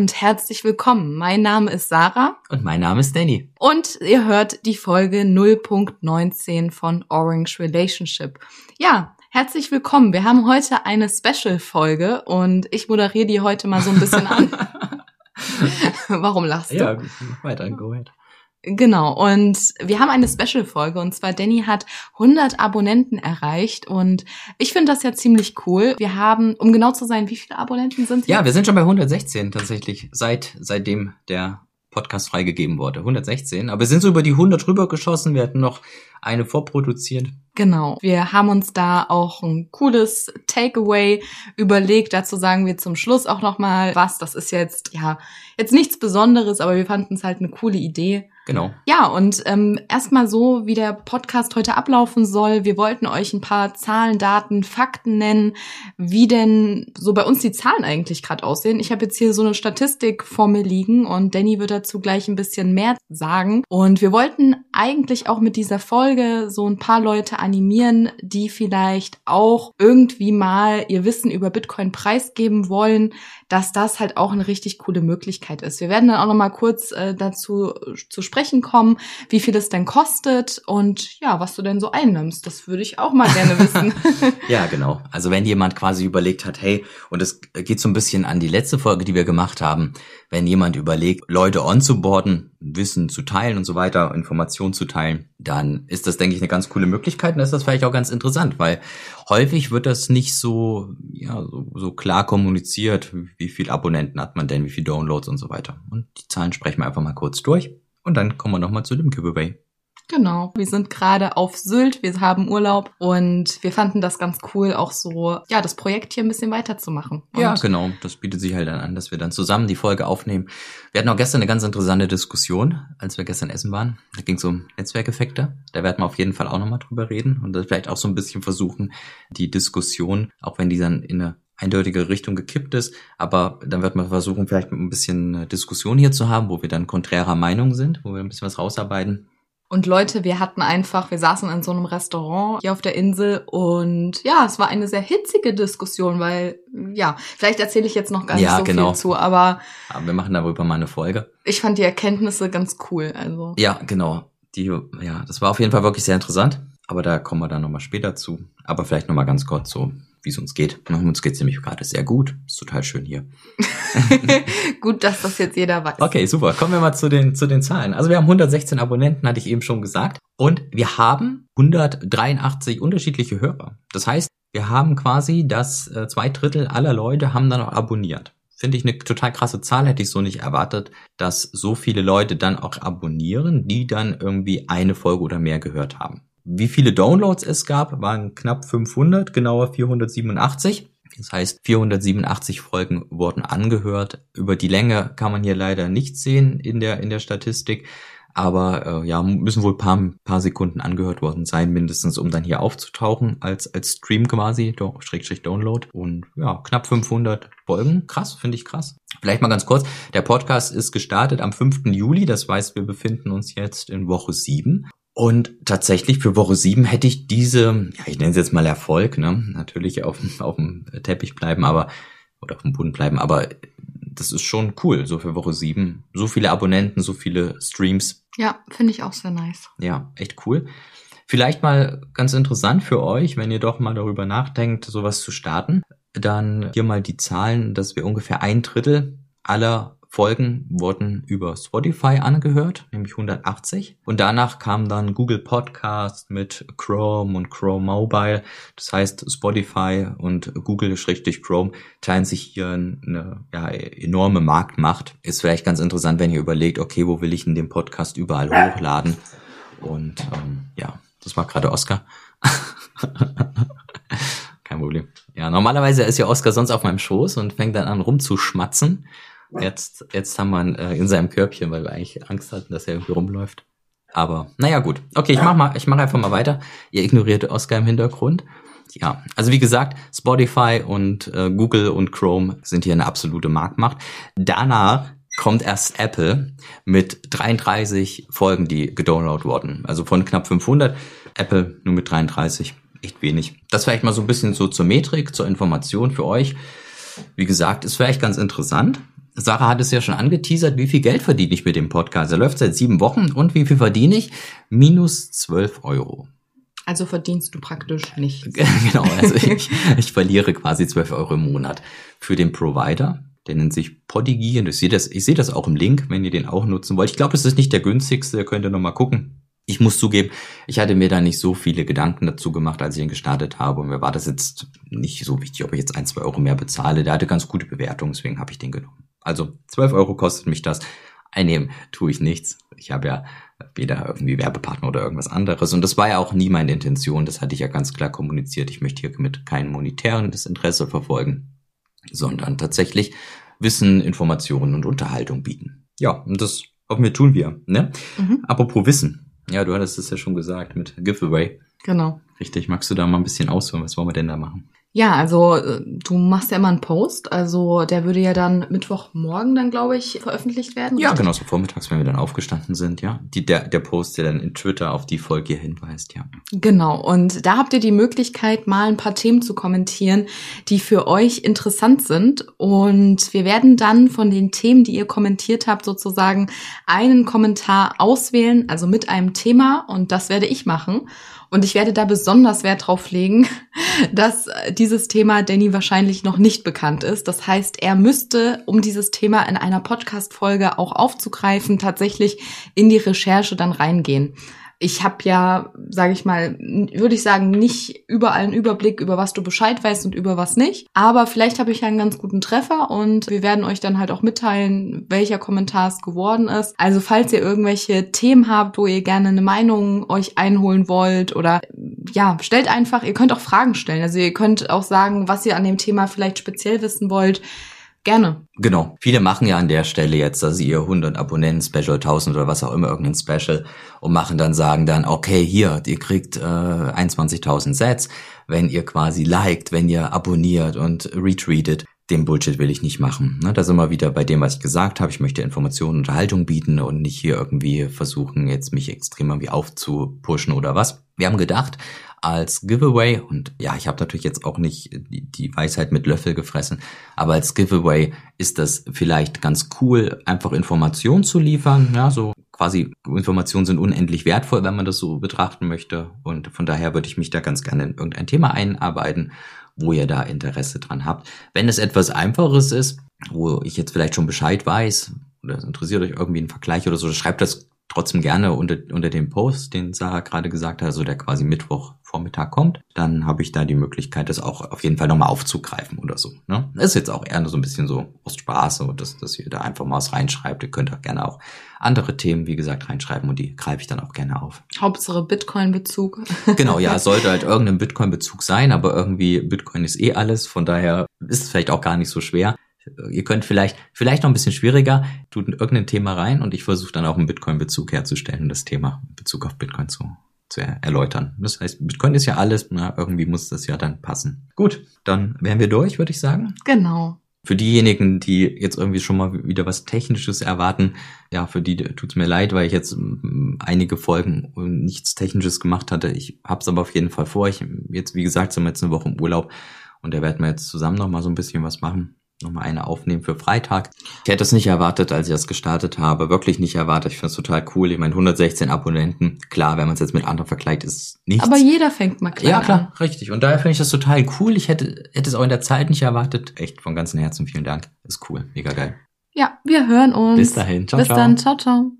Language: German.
und herzlich willkommen. Mein Name ist Sarah. Und mein Name ist Danny. Und ihr hört die Folge 0.19 von Orange Relationship. Ja, herzlich willkommen. Wir haben heute eine Special-Folge und ich moderiere die heute mal so ein bisschen an. Warum lachst du? Ja, weiter, go ahead. Genau, und wir haben eine Special-Folge und zwar Danny hat 100 Abonnenten erreicht und ich finde das ja ziemlich cool. Wir haben, um genau zu sein, wie viele Abonnenten sind Ja, wir sind schon bei 116 tatsächlich, seit seitdem der Podcast freigegeben wurde. 116, aber wir sind so über die 100 rübergeschossen. Wir hatten noch eine vorproduziert. Genau. Wir haben uns da auch ein cooles Takeaway überlegt. Dazu sagen wir zum Schluss auch noch mal was. Das ist jetzt ja jetzt nichts Besonderes, aber wir fanden es halt eine coole Idee. Genau. Ja, und ähm, erstmal so, wie der Podcast heute ablaufen soll. Wir wollten euch ein paar Zahlen, Daten, Fakten nennen, wie denn so bei uns die Zahlen eigentlich gerade aussehen. Ich habe jetzt hier so eine Statistik vor mir liegen und Danny wird dazu gleich ein bisschen mehr sagen. Und wir wollten eigentlich auch mit dieser Folge so ein paar Leute animieren, die vielleicht auch irgendwie mal ihr Wissen über Bitcoin preisgeben wollen, dass das halt auch eine richtig coole Möglichkeit ist. Wir werden dann auch noch mal kurz äh, dazu zu sprechen kommen, wie viel es denn kostet und ja, was du denn so einnimmst. Das würde ich auch mal gerne wissen. ja, genau. Also wenn jemand quasi überlegt hat, hey, und es geht so ein bisschen an die letzte Folge, die wir gemacht haben, wenn jemand überlegt, Leute onzuboarden, Wissen zu teilen und so weiter, Informationen zu teilen, dann ist das, denke ich, eine ganz coole Möglichkeit und ist das vielleicht auch ganz interessant, weil häufig wird das nicht so, ja, so, so klar kommuniziert, wie viel Abonnenten hat man denn, wie viel Downloads und so weiter. Und die Zahlen sprechen wir einfach mal kurz durch und dann kommen wir nochmal zu dem Giveaway. Genau. Wir sind gerade auf Sylt, wir haben Urlaub und wir fanden das ganz cool, auch so, ja, das Projekt hier ein bisschen weiterzumachen. Und ja, genau. Das bietet sich halt dann an, dass wir dann zusammen die Folge aufnehmen. Wir hatten auch gestern eine ganz interessante Diskussion, als wir gestern essen waren. Da ging es um Netzwerkeffekte. Da werden wir auf jeden Fall auch nochmal drüber reden und vielleicht auch so ein bisschen versuchen, die Diskussion, auch wenn die dann in eine eindeutige Richtung gekippt ist. Aber dann wird man versuchen, vielleicht ein bisschen Diskussion hier zu haben, wo wir dann konträrer Meinung sind, wo wir ein bisschen was rausarbeiten. Und Leute, wir hatten einfach, wir saßen in so einem Restaurant hier auf der Insel und ja, es war eine sehr hitzige Diskussion, weil ja, vielleicht erzähle ich jetzt noch gar nicht ja, so genau. viel zu, aber, aber wir machen darüber mal eine Folge. Ich fand die Erkenntnisse ganz cool, also. Ja, genau. Die, ja, das war auf jeden Fall wirklich sehr interessant, aber da kommen wir dann nochmal später zu. Aber vielleicht nochmal ganz kurz so, wie es uns geht. Uns geht's nämlich gerade sehr gut. Ist total schön hier. gut, dass das jetzt jeder weiß. Okay, super. Kommen wir mal zu den, zu den Zahlen. Also wir haben 116 Abonnenten, hatte ich eben schon gesagt. Und wir haben 183 unterschiedliche Hörer. Das heißt, wir haben quasi das äh, zwei Drittel aller Leute haben dann auch abonniert. Finde ich eine total krasse Zahl, hätte ich so nicht erwartet, dass so viele Leute dann auch abonnieren, die dann irgendwie eine Folge oder mehr gehört haben. Wie viele Downloads es gab, waren knapp 500, genauer 487. Das heißt, 487 Folgen wurden angehört. Über die Länge kann man hier leider nicht sehen in der, in der Statistik. Aber äh, ja, müssen wohl paar, paar Sekunden angehört worden sein, mindestens, um dann hier aufzutauchen als, als Stream quasi, do, Schrägstrich Download. Und ja, knapp 500 Folgen. Krass, finde ich krass. Vielleicht mal ganz kurz. Der Podcast ist gestartet am 5. Juli. Das heißt, wir befinden uns jetzt in Woche 7. Und tatsächlich für Woche 7 hätte ich diese, ja, ich nenne es jetzt mal Erfolg, ne? Natürlich auf, auf dem Teppich bleiben, aber, oder auf dem Boden bleiben, aber das ist schon cool, so für Woche 7. So viele Abonnenten, so viele Streams. Ja, finde ich auch sehr nice. Ja, echt cool. Vielleicht mal ganz interessant für euch, wenn ihr doch mal darüber nachdenkt, sowas zu starten, dann hier mal die Zahlen, dass wir ungefähr ein Drittel aller Folgen wurden über Spotify angehört, nämlich 180. Und danach kam dann Google Podcast mit Chrome und Chrome Mobile. Das heißt, Spotify und Google-Chrome teilen sich hier eine ja, enorme Marktmacht. Ist vielleicht ganz interessant, wenn ihr überlegt, okay, wo will ich denn den Podcast überall hochladen? Und ähm, ja, das war gerade Oscar. Kein Problem. Ja, normalerweise ist ja Oscar sonst auf meinem Schoß und fängt dann an rumzuschmatzen. Jetzt, jetzt haben wir ihn äh, in seinem Körbchen, weil wir eigentlich Angst hatten, dass er irgendwie rumläuft. Aber naja, gut. Okay, ich mach mal, ich mach einfach mal weiter. Ihr ignoriert Oscar im Hintergrund. Ja, also wie gesagt, Spotify und äh, Google und Chrome sind hier eine absolute Marktmacht. Danach kommt erst Apple mit 33 Folgen, die gedownloadet wurden. Also von knapp 500. Apple nur mit 33. Echt wenig. Das vielleicht mal so ein bisschen so zur Metrik, zur Information für euch. Wie gesagt, ist vielleicht ganz interessant Sarah hat es ja schon angeteasert, wie viel Geld verdiene ich mit dem Podcast? Er läuft seit sieben Wochen und wie viel verdiene ich? Minus zwölf Euro. Also verdienst du praktisch nicht. genau, also ich, ich verliere quasi zwölf Euro im Monat für den Provider. Der nennt sich Podigy und ich sehe das, ich sehe das auch im Link, wenn ihr den auch nutzen wollt. Ich glaube, es ist nicht der günstigste, könnt ihr nochmal gucken. Ich muss zugeben, ich hatte mir da nicht so viele Gedanken dazu gemacht, als ich ihn gestartet habe. Und mir war das jetzt nicht so wichtig, ob ich jetzt ein, zwei Euro mehr bezahle. Der hatte ganz gute Bewertungen, deswegen habe ich den genommen. Also zwölf Euro kostet mich das. Einnehmen tue ich nichts. Ich habe ja weder irgendwie Werbepartner oder irgendwas anderes. Und das war ja auch nie meine Intention. Das hatte ich ja ganz klar kommuniziert. Ich möchte hier mit keinem monetären Interesse verfolgen, sondern tatsächlich Wissen, Informationen und Unterhaltung bieten. Ja, und das hoffen wir tun wir. Ne? Mhm. Apropos Wissen. Ja, du hattest es ja schon gesagt mit Giveaway. Genau. Richtig. Magst du da mal ein bisschen ausholen? Was wollen wir denn da machen? Ja, also äh, du machst ja immer einen Post, also der würde ja dann Mittwochmorgen dann, glaube ich, veröffentlicht werden. Ja, genau, so vormittags, wenn wir dann aufgestanden sind, ja. Die, der, der Post, der dann in Twitter auf die Folge hinweist, ja. Genau, und da habt ihr die Möglichkeit, mal ein paar Themen zu kommentieren, die für euch interessant sind. Und wir werden dann von den Themen, die ihr kommentiert habt, sozusagen einen Kommentar auswählen, also mit einem Thema, und das werde ich machen. Und ich werde da besonders Wert drauf legen, dass dieses Thema Danny wahrscheinlich noch nicht bekannt ist. Das heißt, er müsste, um dieses Thema in einer Podcast-Folge auch aufzugreifen, tatsächlich in die Recherche dann reingehen ich habe ja, sage ich mal, würde ich sagen, nicht überall einen Überblick über was du Bescheid weißt und über was nicht. Aber vielleicht habe ich ja einen ganz guten Treffer und wir werden euch dann halt auch mitteilen, welcher Kommentar es geworden ist. Also falls ihr irgendwelche Themen habt, wo ihr gerne eine Meinung euch einholen wollt oder ja, stellt einfach, ihr könnt auch Fragen stellen. Also ihr könnt auch sagen, was ihr an dem Thema vielleicht speziell wissen wollt. Gerne. Genau. Viele machen ja an der Stelle jetzt, dass sie ihr 100 Abonnenten Special 1000 oder was auch immer irgendein Special und machen dann sagen dann, okay, hier, ihr kriegt äh, 21.000 Sets, wenn ihr quasi liked, wenn ihr abonniert und retweetet. Den Bullshit will ich nicht machen. Ne? Da sind wir wieder bei dem, was ich gesagt habe. Ich möchte Informationen und Unterhaltung bieten und nicht hier irgendwie versuchen, jetzt mich extrem irgendwie aufzupushen oder was. Wir haben gedacht, als Giveaway, und ja, ich habe natürlich jetzt auch nicht die, Weisheit mit Löffel gefressen, aber als Giveaway ist das vielleicht ganz cool, einfach Informationen zu liefern. Ja, so quasi Informationen sind unendlich wertvoll, wenn man das so betrachten möchte. Und von daher würde ich mich da ganz gerne in irgendein Thema einarbeiten, wo ihr da Interesse dran habt. Wenn es etwas Einfaches ist, wo ich jetzt vielleicht schon Bescheid weiß, oder es interessiert euch irgendwie ein Vergleich oder so, schreibt das trotzdem gerne unter, unter dem Post, den Sarah gerade gesagt hat, also der quasi Mittwoch Vormittag kommt, dann habe ich da die Möglichkeit, das auch auf jeden Fall nochmal aufzugreifen oder so. Ne? Ist jetzt auch eher so ein bisschen so aus Spaß, so, dass, dass ihr da einfach mal was reinschreibt. Ihr könnt auch gerne auch andere Themen, wie gesagt, reinschreiben und die greife ich dann auch gerne auf. Hauptsache Bitcoin-Bezug. genau, ja, es sollte halt irgendein Bitcoin-Bezug sein, aber irgendwie Bitcoin ist eh alles, von daher ist es vielleicht auch gar nicht so schwer ihr könnt vielleicht, vielleicht noch ein bisschen schwieriger, tut irgendein Thema rein und ich versuche dann auch einen Bitcoin-Bezug herzustellen und das Thema in Bezug auf Bitcoin zu, zu erläutern. Das heißt, Bitcoin ist ja alles, na, irgendwie muss das ja dann passen. Gut, dann wären wir durch, würde ich sagen. Genau. Für diejenigen, die jetzt irgendwie schon mal wieder was Technisches erwarten, ja, für die tut's mir leid, weil ich jetzt mm, einige Folgen nichts Technisches gemacht hatte. Ich hab's aber auf jeden Fall vor. Ich jetzt, wie gesagt, sind wir jetzt eine Woche im Urlaub und da werden wir jetzt zusammen noch mal so ein bisschen was machen nochmal eine aufnehmen für Freitag. Ich hätte es nicht erwartet, als ich das gestartet habe. Wirklich nicht erwartet. Ich finde es total cool. Ich meine, 116 Abonnenten. Klar, wenn man es jetzt mit anderen vergleicht, ist nichts. Aber jeder fängt mal klein Ja, klar, an. richtig. Und daher finde ich das total cool. Ich hätte, hätte es auch in der Zeit nicht erwartet. Echt von ganzem Herzen vielen Dank. Ist cool. Mega geil. Ja, wir hören uns. Bis dahin. Ciao, Bis ciao. dann. Ciao, ciao.